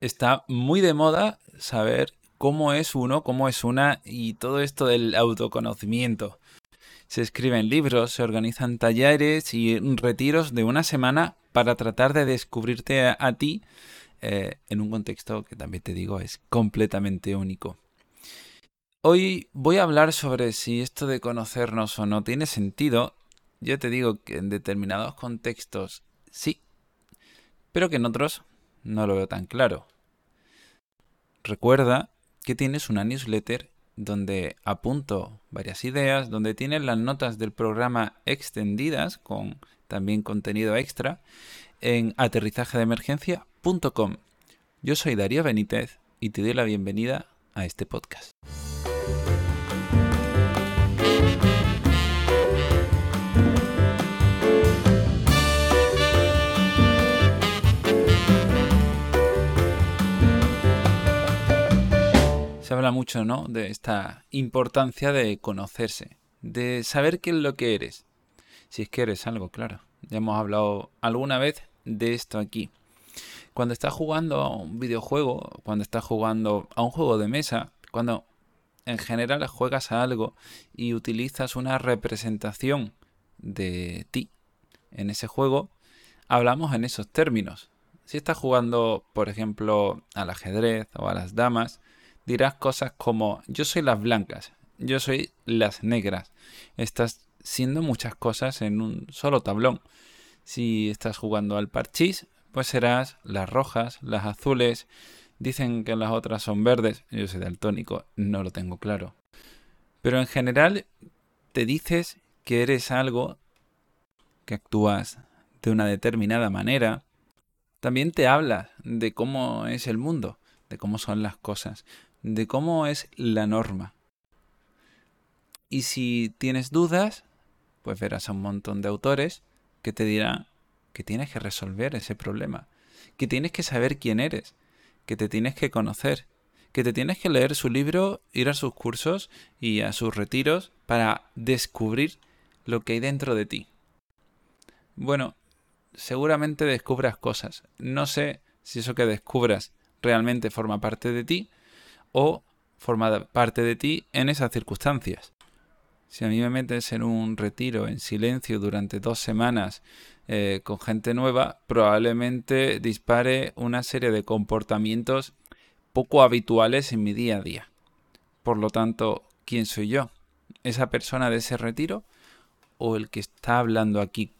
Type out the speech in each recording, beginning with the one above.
Está muy de moda saber cómo es uno, cómo es una y todo esto del autoconocimiento. Se escriben libros, se organizan talleres y retiros de una semana para tratar de descubrirte a, ti eh, en un contexto que también te digo es completamente único. Hoy voy a hablar sobre si esto de conocernos o no tiene sentido. Yo te digo que en determinados contextos sí, pero que en otros no lo veo tan claro. Recuerda que tienes una newsletter donde apunto varias ideas, donde tienes las notas del programa extendidas con también contenido extra en aterrizajedeemergencia.com. Yo soy Darío Benítez y te doy la bienvenida a este podcast. Habla mucho, ¿no? De esta importancia de conocerse, de saber qué es lo que eres. Si es que eres algo, claro. Ya hemos hablado alguna vez de esto aquí. Cuando estás jugando a un videojuego, cuando estás jugando a un juego de mesa, cuando en general juegas a algo y utilizas una representación de ti en ese juego, hablamos en esos términos. Si estás jugando, por ejemplo, al ajedrez o a las damas, dirás cosas como yo soy las blancas, yo soy las negras. Estás siendo muchas cosas en un solo tablón. Si estás jugando al parchís, pues serás las rojas, las azules. Dicen que las otras son verdes. Yo soy daltónico, no lo tengo claro. Pero en general te dices que eres algo, que actúas de una determinada manera. También te hablas de cómo es el mundo, de cómo son las cosas de cómo es la norma. Y si tienes dudas, pues verás a un montón de autores que te dirán que tienes que resolver ese problema, que tienes que saber quién eres, que te tienes que conocer, que te tienes que leer su libro, ir a sus cursos y a sus retiros para descubrir lo que hay dentro de ti. Bueno, seguramente descubras cosas. No sé si eso que descubras realmente forma parte de ti o forma parte de ti en esas circunstancias. Si a mí me metes en un retiro en silencio durante dos semanas eh, con gente nueva, probablemente dispare una serie de comportamientos poco habituales en mi día a día. Por lo tanto, ¿quién soy yo? ¿Esa persona de ese retiro? ¿O el que está hablando aquí?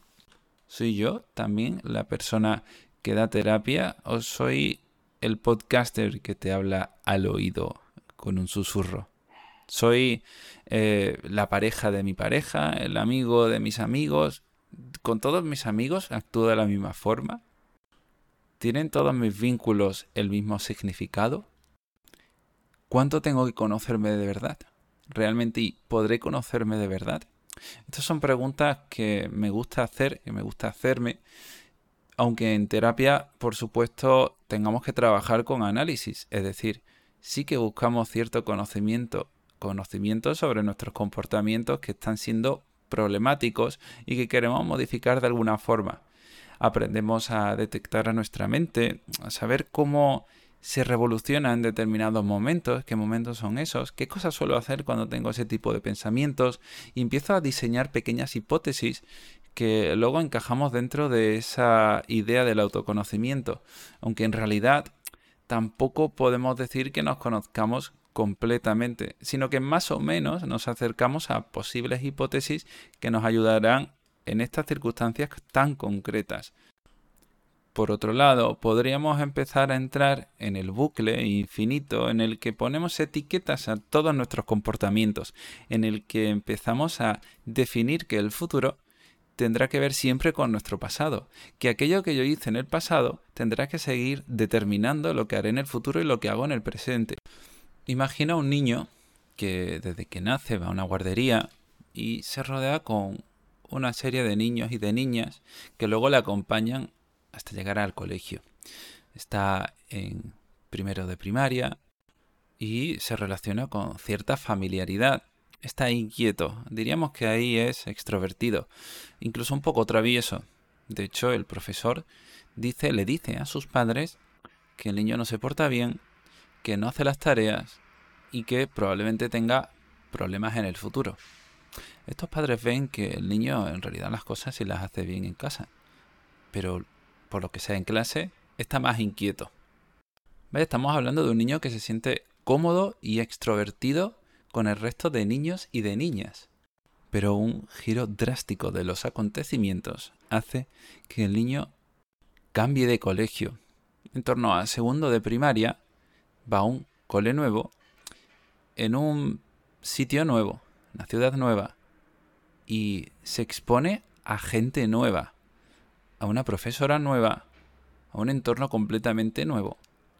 ¿Soy yo también la persona que da terapia? ¿O soy el podcaster que te habla al oído con un susurro. Soy eh, la pareja de mi pareja, el amigo de mis amigos. ¿Con todos mis amigos actúo de la misma forma? ¿Tienen todos mis vínculos el mismo significado? ¿Cuánto tengo que conocerme de verdad? ¿Realmente podré conocerme de verdad? Estas son preguntas que me gusta hacer, que me gusta hacerme aunque en terapia, por supuesto, tengamos que trabajar con análisis, es decir, sí que buscamos cierto conocimiento, conocimiento sobre nuestros comportamientos que están siendo problemáticos y que queremos modificar de alguna forma. Aprendemos a detectar a nuestra mente, a saber cómo se revoluciona en determinados momentos, qué momentos son esos, qué cosas suelo hacer cuando tengo ese tipo de pensamientos y empiezo a diseñar pequeñas hipótesis que luego encajamos dentro de esa idea del autoconocimiento, aunque en realidad tampoco podemos decir que nos conozcamos completamente, sino que más o menos nos acercamos a posibles hipótesis que nos ayudarán en estas circunstancias tan concretas. Por otro lado, podríamos empezar a entrar en el bucle infinito en el que ponemos etiquetas a todos nuestros comportamientos, en el que empezamos a definir que el futuro tendrá que ver siempre con nuestro pasado, que aquello que yo hice en el pasado tendrá que seguir determinando lo que haré en el futuro y lo que hago en el presente. Imagina un niño que desde que nace va a una guardería y se rodea con una serie de niños y de niñas que luego le acompañan hasta llegar al colegio. Está en primero de primaria y se relaciona con cierta familiaridad está inquieto. Diríamos que ahí es extrovertido, incluso un poco travieso. De hecho, el profesor dice, le dice a sus padres que el niño no se porta bien, que no hace las tareas y que probablemente tenga problemas en el futuro. Estos padres ven que el niño en realidad las cosas sí las hace bien en casa, pero por lo que sea en clase está más inquieto. Estamos hablando de un niño que se siente cómodo y extrovertido con el resto de niños y de niñas. Pero un giro drástico de los acontecimientos hace que el niño cambie de colegio. En torno a segundo de primaria va a un cole nuevo, en un sitio nuevo, una ciudad nueva, y se expone a gente nueva, a una profesora nueva, a un entorno completamente nuevo,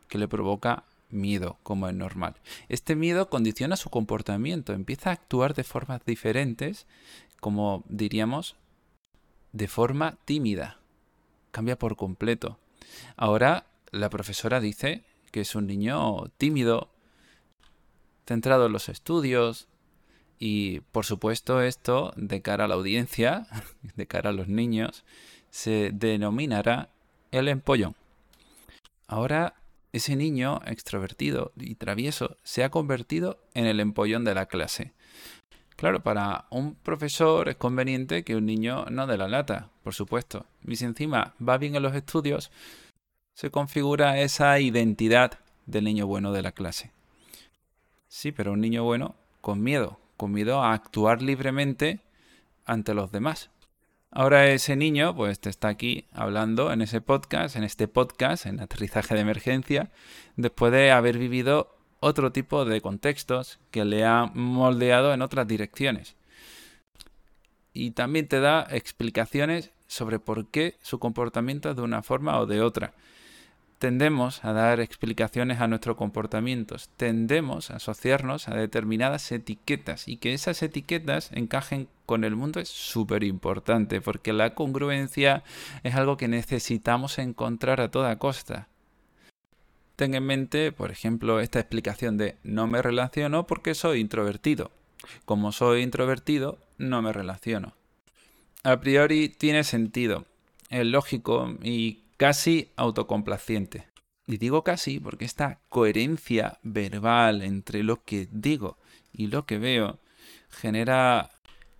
que le provoca miedo, como es normal. Este miedo condiciona su comportamiento, empieza a actuar de formas diferentes, como diríamos, de forma tímida. Cambia por completo. Ahora la profesora dice que es un niño tímido, centrado en los estudios, y por supuesto esto, de cara a la audiencia, de cara a los niños, se denominará el empollón. Ahora ese niño extrovertido y travieso se ha convertido en el empollón de la clase. Claro, para un profesor es conveniente que un niño no dé la lata, por supuesto. Y si encima va bien en los estudios, se configura esa identidad del niño bueno de la clase. Sí, pero un niño bueno con miedo, con miedo a actuar libremente ante los demás. Ahora ese niño pues te está aquí hablando en ese podcast, en este podcast, en aterrizaje de emergencia, después de haber vivido otro tipo de contextos que le han moldeado en otras direcciones. Y también te da explicaciones sobre por qué su comportamiento es de una forma o de otra tendemos a dar explicaciones a nuestros comportamientos, tendemos a asociarnos a determinadas etiquetas y que esas etiquetas encajen con el mundo es súper importante porque la congruencia es algo que necesitamos encontrar a toda costa. Ten en mente, por ejemplo, esta explicación de no me relaciono porque soy introvertido. Como soy introvertido, no me relaciono. A priori tiene sentido, es lógico y casi autocomplaciente. Y digo casi porque esta coherencia verbal entre lo que digo y lo que veo genera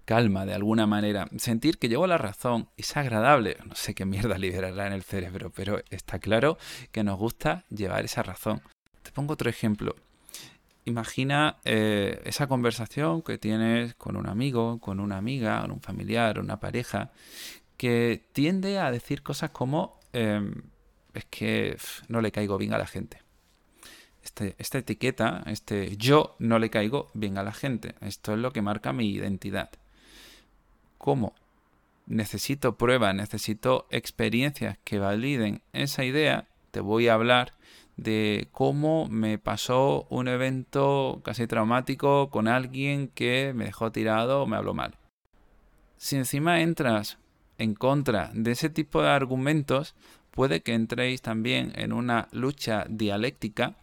calma de alguna manera. Sentir que llevo la razón es agradable. No sé qué mierda liberará en el cerebro, pero está claro que nos gusta llevar esa razón. Te pongo otro ejemplo. Imagina eh, esa conversación que tienes con un amigo, con una amiga, con un familiar, una pareja, que tiende a decir cosas como Em, es que no le caigo bien a la gente. Este, esta etiqueta, este yo no le caigo bien a la gente. Esto es lo que marca mi identidad. ¿Cómo? Necesito pruebas, necesito experiencias que validen esa idea. Te voy a hablar de cómo me pasó un evento casi traumático con alguien que me dejó tirado o me habló mal. Si encima entras en contra de ese tipo de argumentos, puede que entréis también en una lucha dialéctica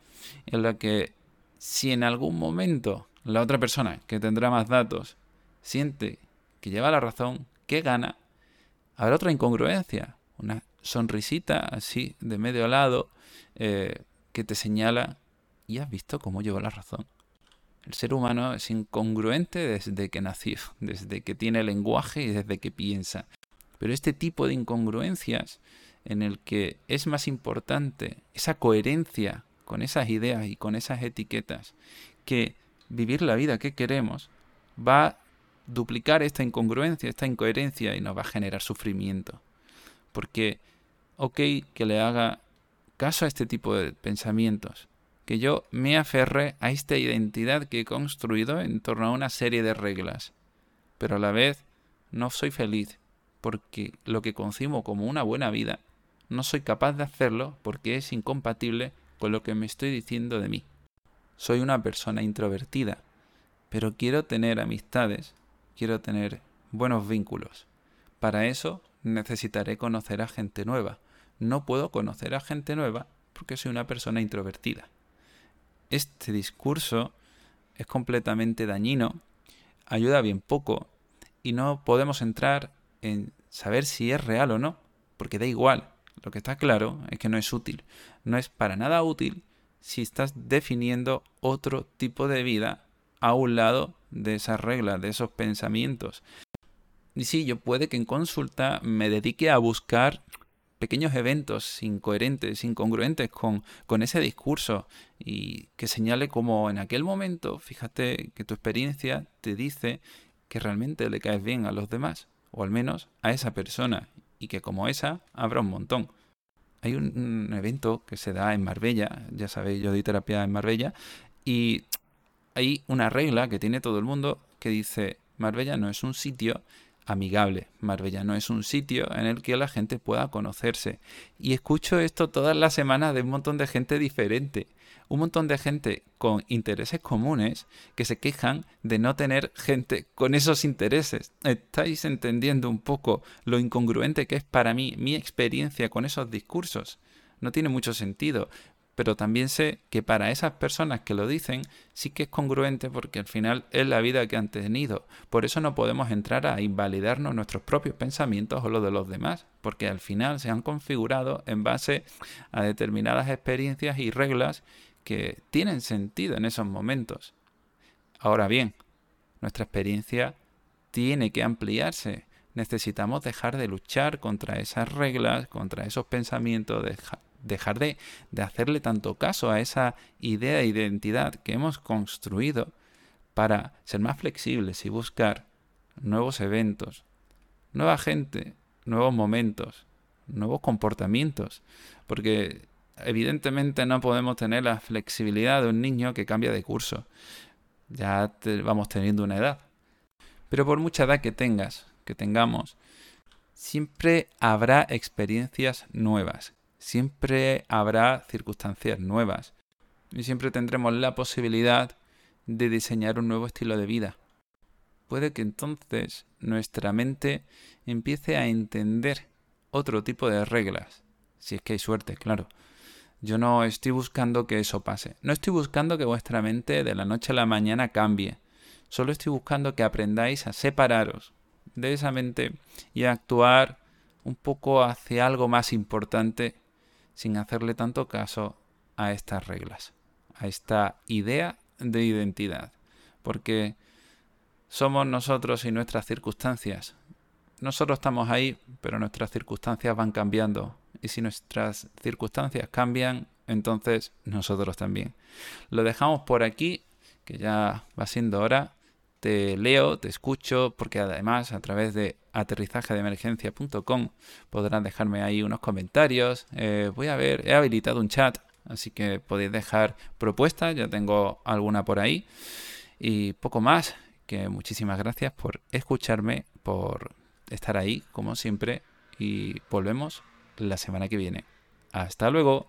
en la que si en algún momento la otra persona que tendrá más datos siente que lleva la razón, que gana, habrá otra incongruencia, una sonrisita así de medio lado eh, que te señala y has visto cómo lleva la razón. El ser humano es incongruente desde que nació, desde que tiene lenguaje y desde que piensa. Pero este tipo de incongruencias en el que es más importante esa coherencia con esas ideas y con esas etiquetas que vivir la vida que queremos, va a duplicar esta incongruencia, esta incoherencia y nos va a generar sufrimiento. Porque, ok, que le haga caso a este tipo de pensamientos, que yo me aferre a esta identidad que he construido en torno a una serie de reglas, pero a la vez no soy feliz porque lo que concibo como una buena vida, no soy capaz de hacerlo porque es incompatible con lo que me estoy diciendo de mí. Soy una persona introvertida, pero quiero tener amistades, quiero tener buenos vínculos. Para eso necesitaré conocer a gente nueva. No puedo conocer a gente nueva porque soy una persona introvertida. Este discurso es completamente dañino, ayuda bien poco y no podemos entrar en saber si es real o no, porque da igual. Lo que está claro es que no es útil. No es para nada útil si estás definiendo otro tipo de vida a un lado de esas reglas, de esos pensamientos. Y sí, yo puede que en consulta me dedique a buscar pequeños eventos incoherentes, incongruentes con, con ese discurso y que señale como en aquel momento, fíjate que tu experiencia te dice que realmente le caes bien a los demás, o al menos a esa persona, y que como esa habrá un montón. Hay un, evento que se da en Marbella, ya sabéis, yo doy terapia en Marbella, y hay una regla que tiene todo el mundo que dice, Marbella no es un sitio amigable. Marbella no es un sitio en el que la gente pueda conocerse. Y escucho esto todas las semanas de un montón de gente diferente. Un montón de gente con intereses comunes que se quejan de no tener gente con esos intereses. ¿Estáis entendiendo un poco lo incongruente que es para mí mi experiencia con esos discursos? No tiene mucho sentido pero también sé que para esas personas que lo dicen sí que es congruente porque al final es la vida que han tenido. Por eso no podemos entrar a invalidarnos nuestros propios pensamientos o los de los demás, porque al final se han configurado en base a determinadas experiencias y reglas que tienen sentido en esos momentos. Ahora bien, nuestra experiencia tiene que ampliarse. Necesitamos dejar de luchar contra esas reglas, contra esos pensamientos, dejar de, hacerle tanto caso a esa idea de identidad que hemos construido para ser más flexibles y buscar nuevos eventos, nueva gente, nuevos momentos, nuevos comportamientos, porque evidentemente no podemos tener la flexibilidad de un niño que cambia de curso. Ya vamos teniendo una edad. Pero por mucha edad que tengas, que tengamos, siempre habrá experiencias nuevas siempre habrá circunstancias nuevas y siempre tendremos la posibilidad de diseñar un nuevo estilo de vida. Puede que entonces nuestra mente empiece a entender otro tipo de reglas, si es que hay suerte, claro. Yo no estoy buscando que eso pase. No estoy buscando que vuestra mente de la noche a la mañana cambie. Solo estoy buscando que aprendáis a separaros de esa mente y a actuar un poco hacia algo más importante sin hacerle tanto caso a estas reglas, a esta idea de identidad. Porque somos nosotros y nuestras circunstancias. Nosotros estamos ahí, pero nuestras circunstancias van cambiando. Y si nuestras circunstancias cambian, entonces nosotros también. Lo dejamos por aquí, que ya va siendo hora. Te leo, te escucho, porque además a través de aterrizajedeemergencia.com. Podrán dejarme ahí unos comentarios. Eh, voy a ver, he habilitado un chat, así que podéis dejar propuestas, ya tengo alguna por ahí. Y poco más, que muchísimas gracias por escucharme, por estar ahí, como siempre, y volvemos la semana que viene. Hasta luego.